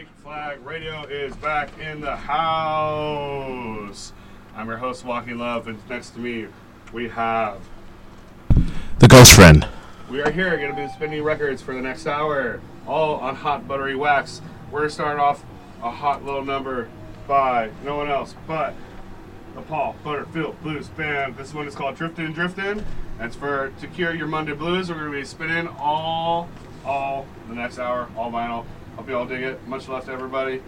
Freak Flag Radio is back in the house. I'm your host, Walking Love, and next to me we have the Ghost Friend. We are here, going to be spinning records for the next hour, all on hot buttery wax. We're going to start off a hot little number by no one else but the Paul Butterfield Blues Band. This one is called Drifting, Drifting. That's for to cure your Monday blues. We're going to be spinning all, all the next hour, all vinyl. Hope you all dig it. Much love to everybody.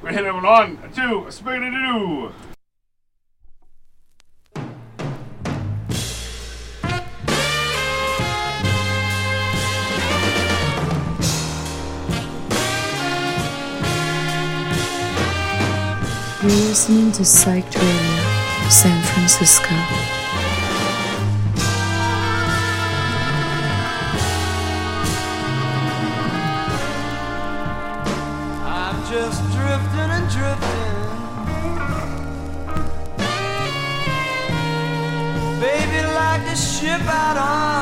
We're hitting it on to Spaghetti Doo. You're listening to Psyched Radio, San Francisco. ship out on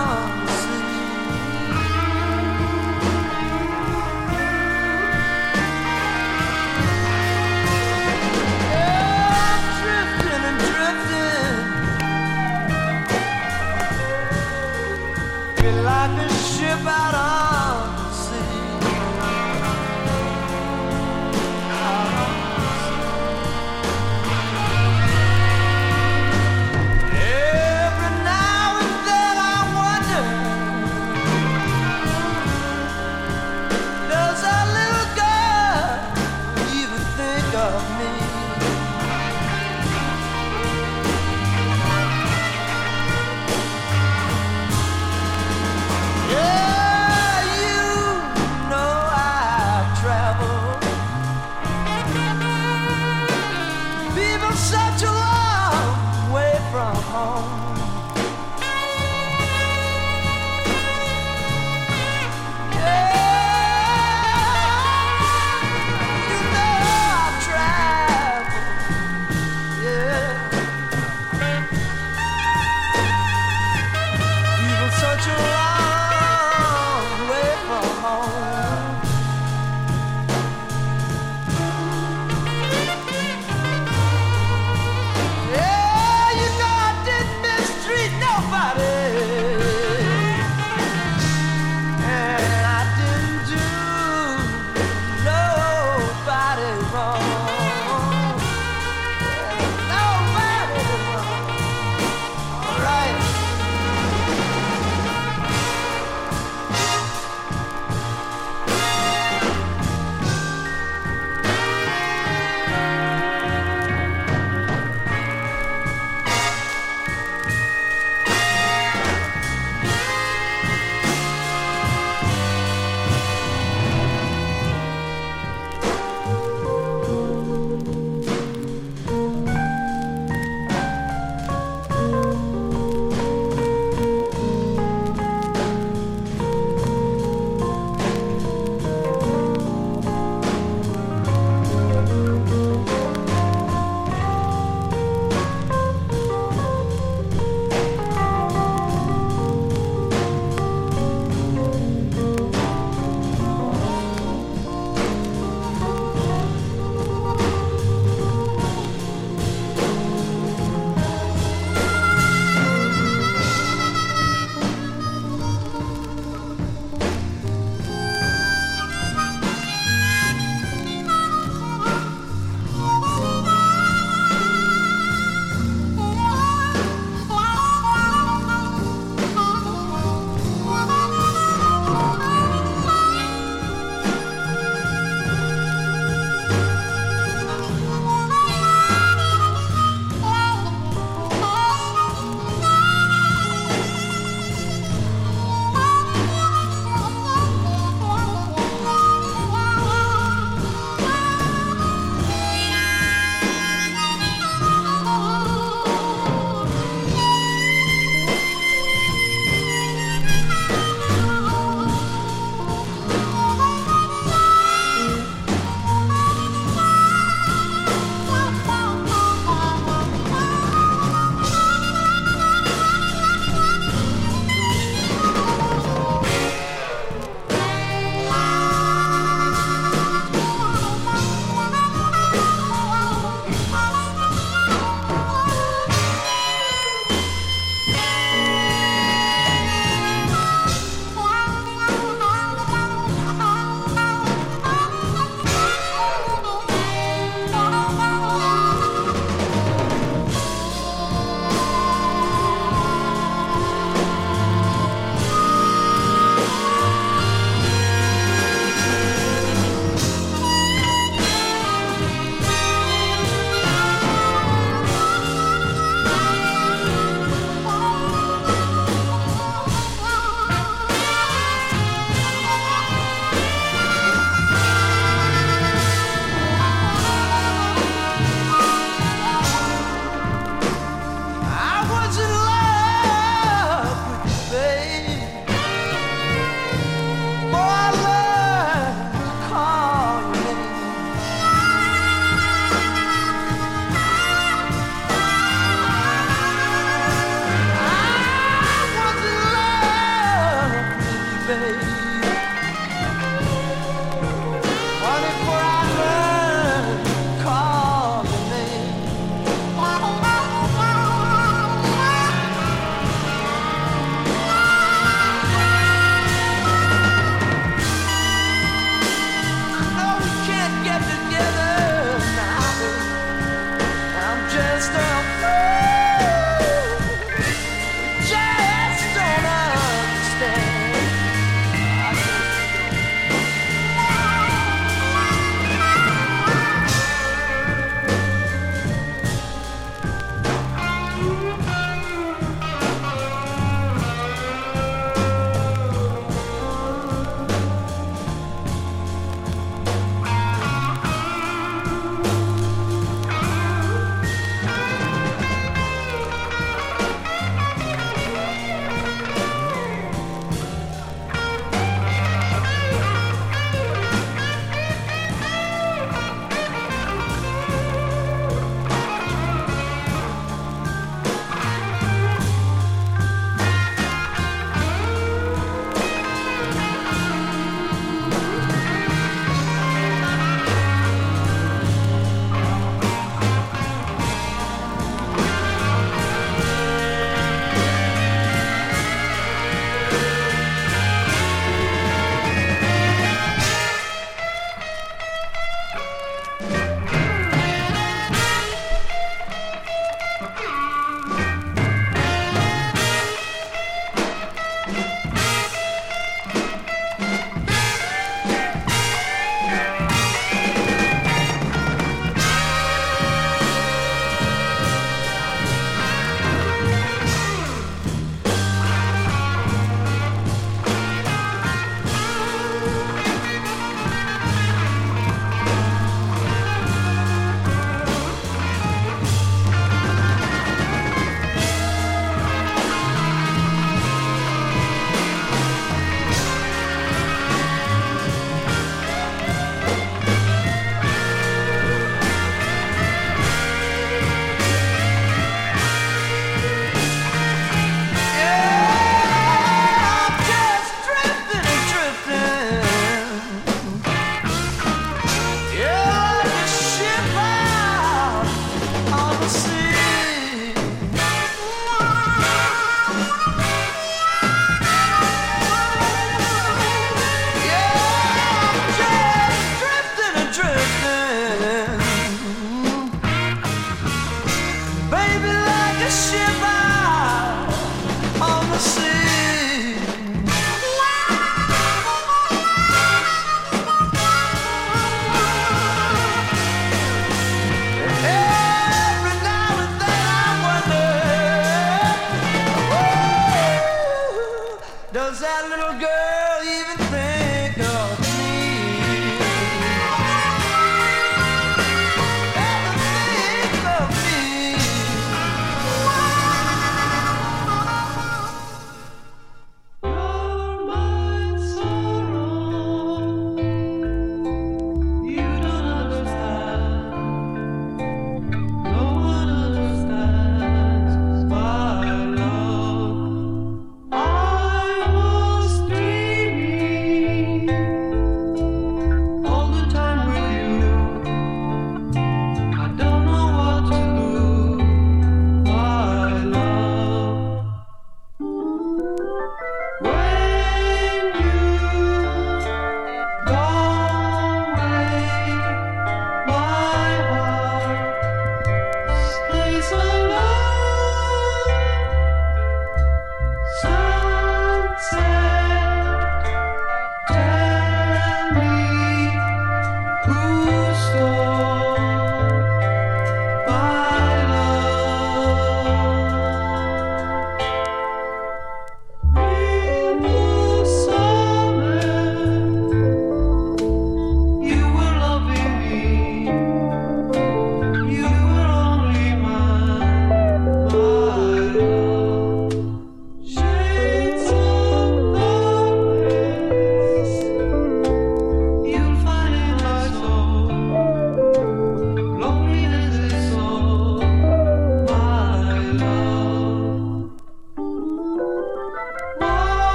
that little girl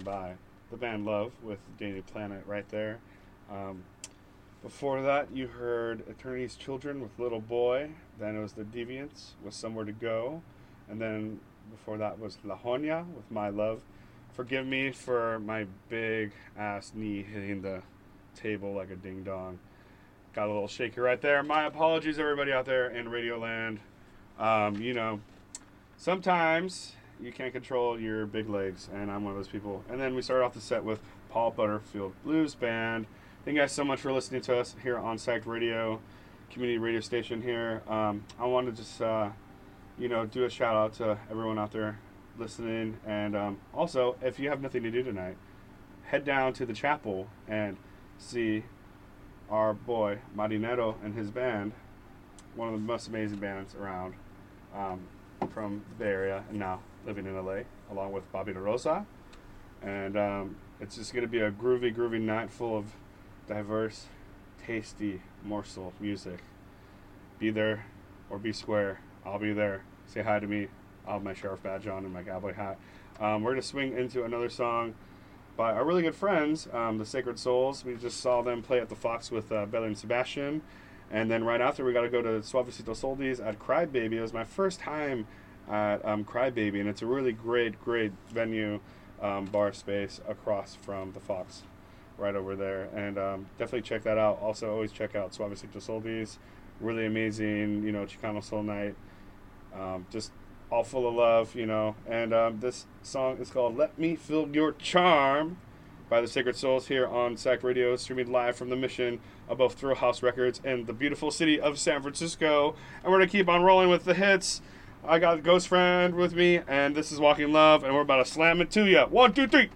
by the band Love with Danny Planet right there. Um, before that, you heard Attorney's Children with Little Boy. Then it was The Deviants with Somewhere to Go. And then before that was La Jonia with My Love. Forgive me for my big ass knee hitting the table like a ding dong. Got a little shaky right there. My apologies, everybody out there in Radio Land. Um, you know, sometimes you can't control your big legs, and I'm one of those people. And then we start off the set with Paul Butterfield Blues Band. Thank you guys so much for listening to us here on Psyched Radio, community radio station here. Um, I want to just, uh, you know, do a shout out to everyone out there listening. And um, also, if you have nothing to do tonight, head down to the chapel and see our boy Marinero and his band, one of the most amazing bands around um, from the Bay Area and now living in LA, along with Bobby Oroza. And um, it's just going to be a groovy, groovy night full of diverse, tasty morsel music. Be there or be square. I'll be there. Say hi to me. I'll have my sheriff badge on and my cowboy hat. Um, we're going to swing into another song by our really good friends, um, the Sacred Souls. We just saw them play at the Fox with uh, and Sebastian. And then right after, we got to go to Suavecito Soldies at Crybaby. It was my first time at um, Crybaby, and it's a really great, great venue, um, bar space across from the Fox, right over there. And um, definitely check that out. Also, always check out Suavecito Soldies. Really amazing, you know, Chicano Soul Night. Um, just all full of love, you know. And um, this song is called "Let Me Feel Your Charm" by the Sacred Souls here on Psyched Radio, streaming live from the Mission above Thrillhouse Records in the beautiful city of San Francisco. And we're gonna keep on rolling with the hits. I got a Ghost Friend with me, and this is Walking Love, and we're about to slam it to you. One, two, three.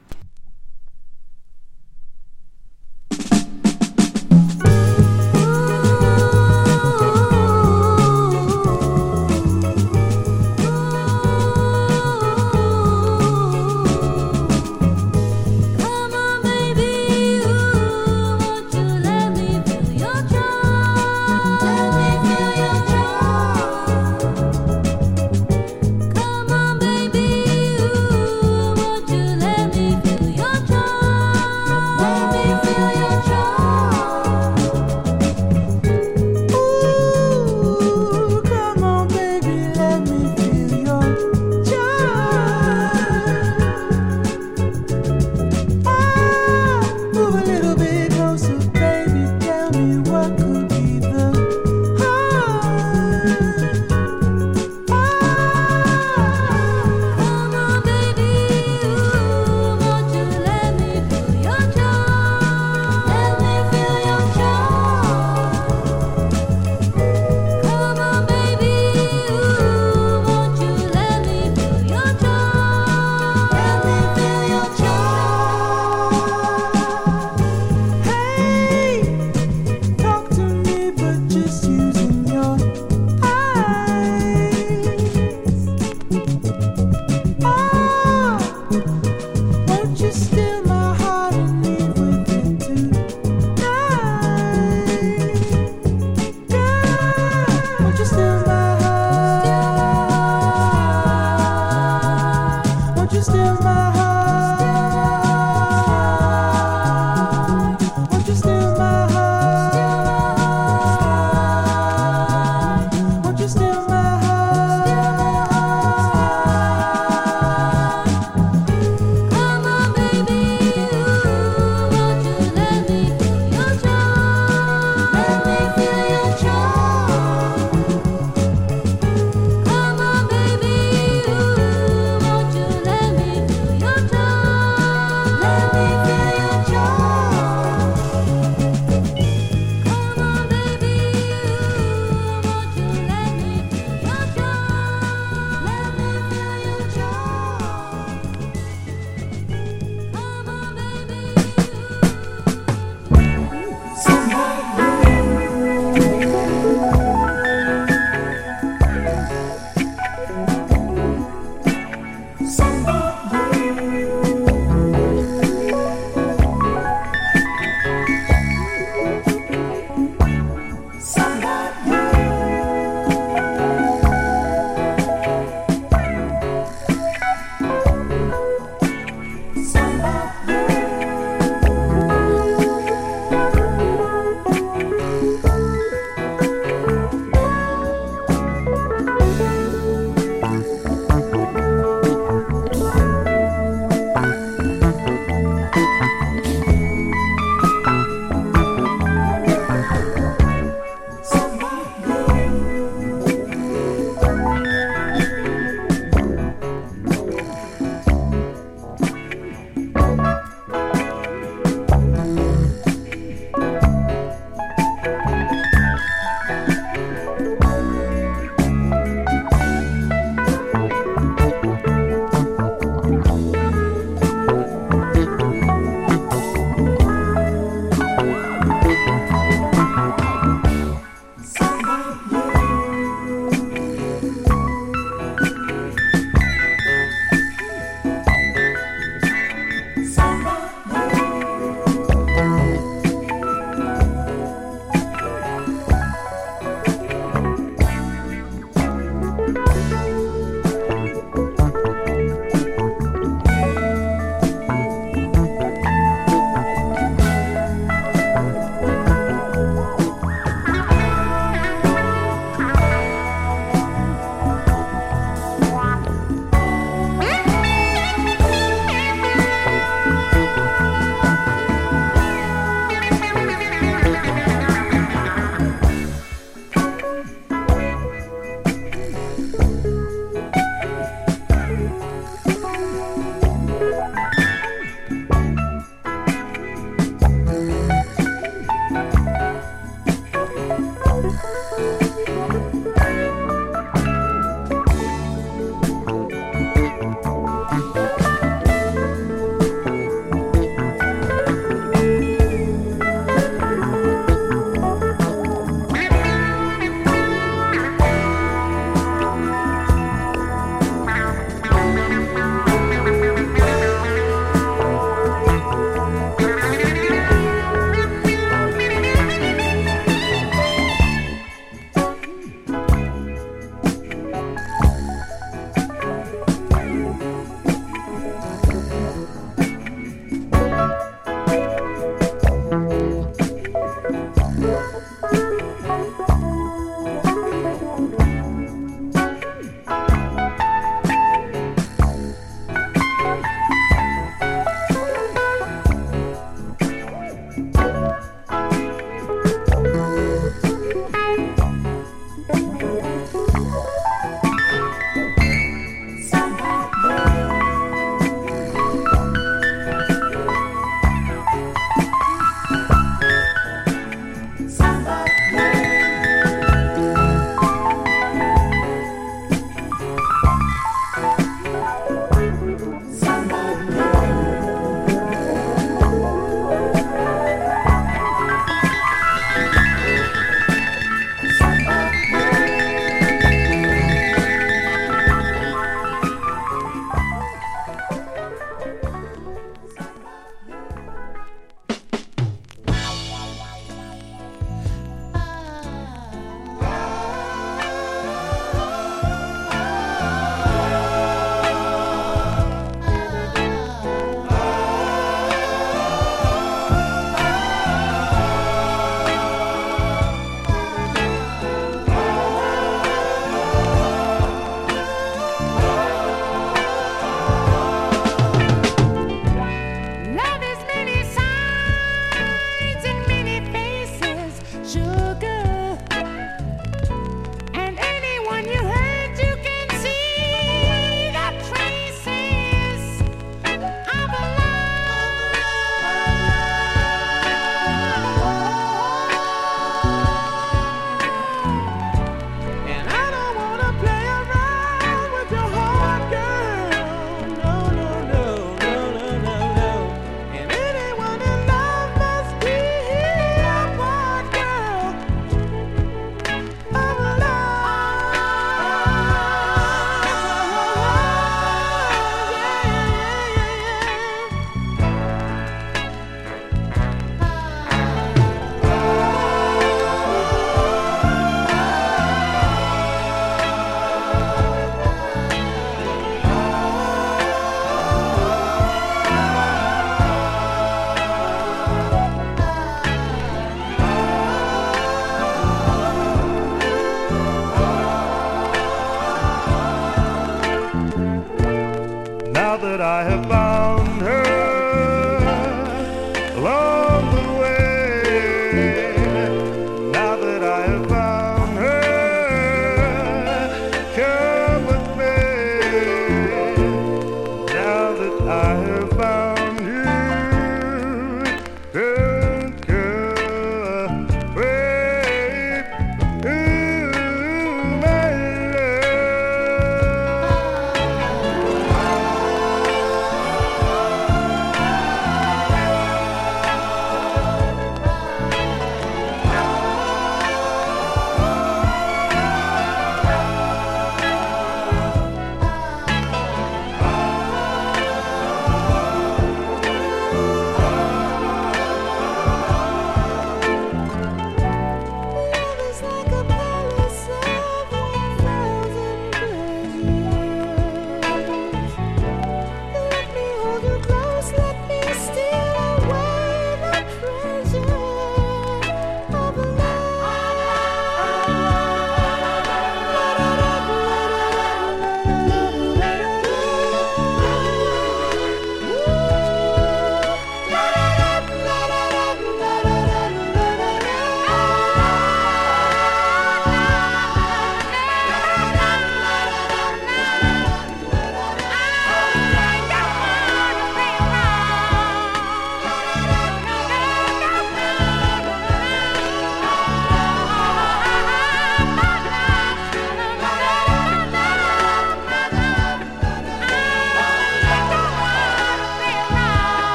now that I have found.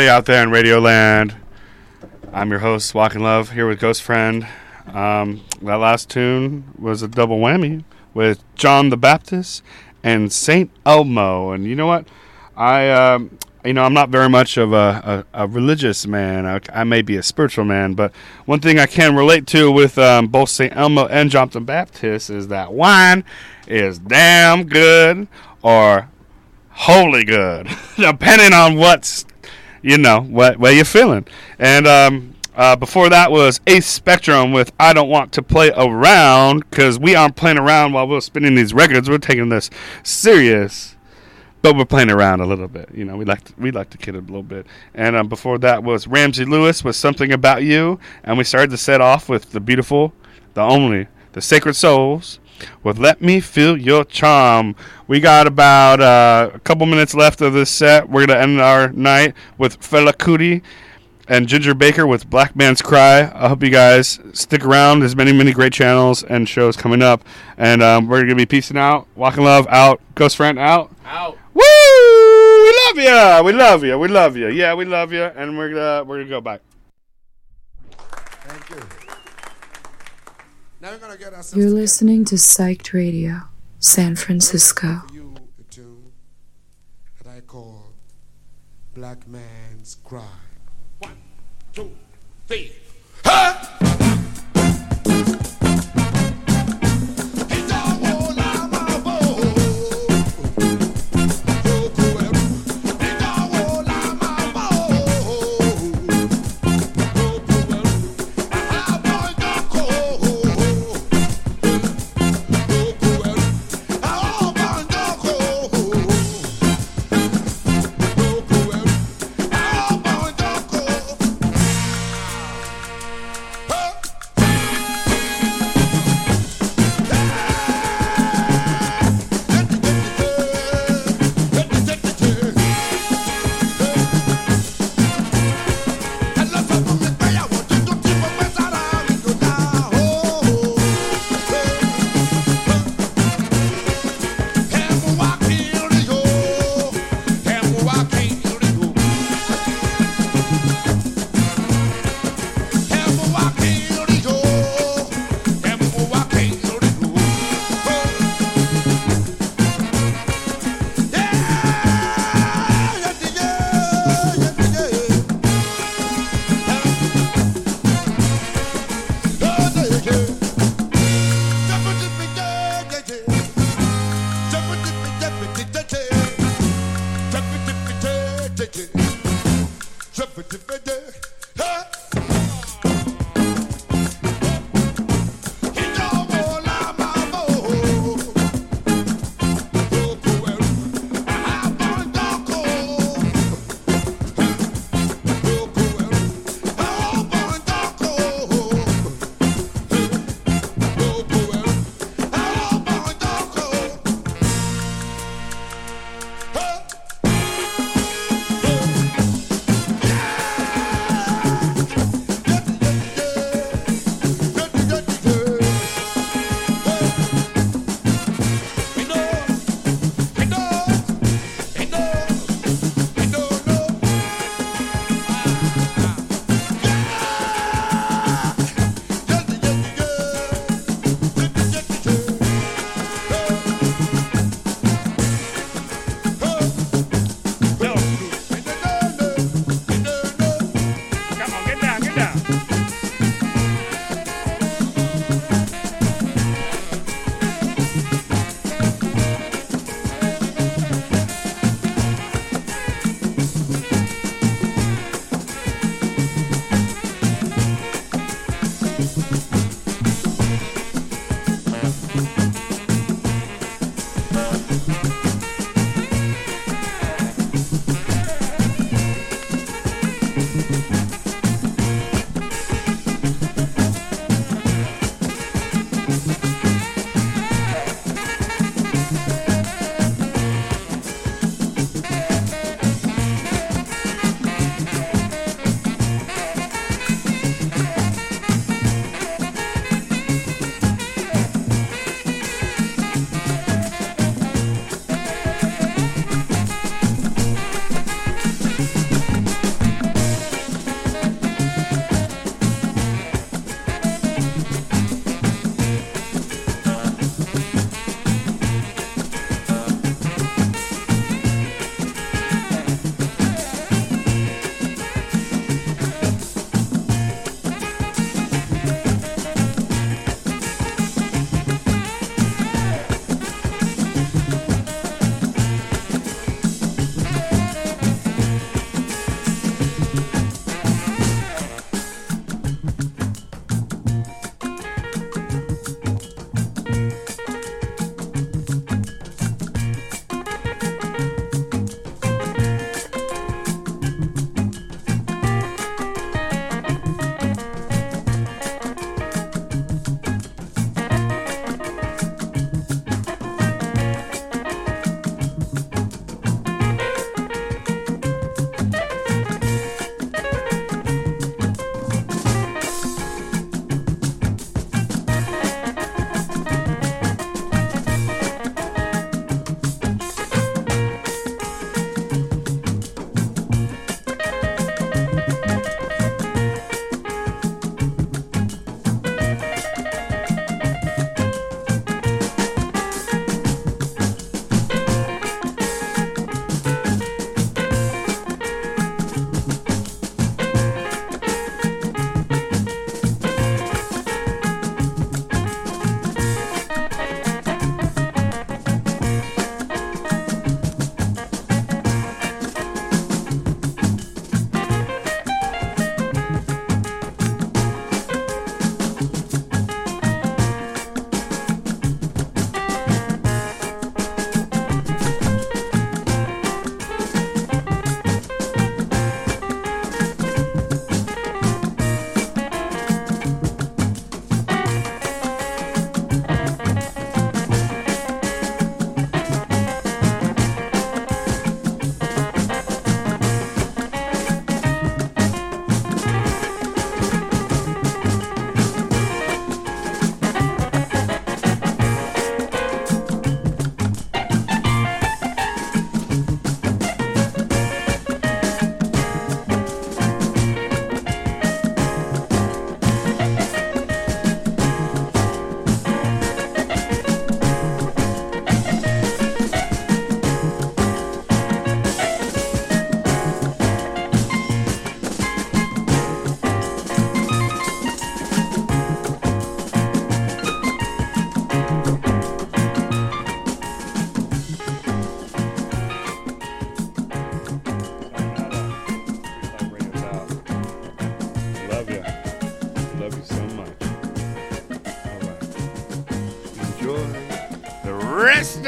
Everybody out there in Radio Land? I'm your host, Walking Love, here with Ghost Friend. Um, that last tune was a double whammy with John the Baptist and Saint Elmo. And you know what? I, um, you know, I'm not very much of a, a, a religious man. I, I may be a spiritual man, but one thing I can relate to with um, both Saint Elmo and John the Baptist is that wine is damn good or holy good, depending on what's you know what way you're feeling. And um, uh, before that was Ace Spectrum with "I Don't Want to Play Around" because we aren't playing around while we're spinning these records. We're taking this serious, but we're playing around a little bit. You know, we like to, we like to kid a little bit. And um, before that was Ramsey Lewis with "Something About You," and we started to set off with the beautiful, the only, the Sacred Souls with Let Me Feel Your Charm. We got about uh, a couple minutes left of this set. We're going to end our night with Fela Kuti and Ginger Baker with Black Man's Cry. I hope you guys stick around. There's many, many great channels and shows coming up. And um, we're going to be peacing out. Walking Love out. Ghost Friend out. Out. Woo! We love you. We love you. We love you. Yeah, we love you. And we're gonna we're gonna go back. Thank you. Now we're gonna get ourselves You're together. listening to Psyched Radio, San Francisco. You a tune that I call Black Man's Cry. One, two, three. rest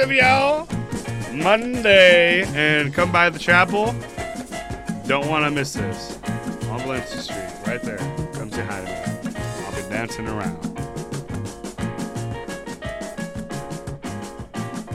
of y'all Monday and come by the chapel. Don't want to miss this on Valencia Street, right there. Come say hi to me. I'll be dancing around.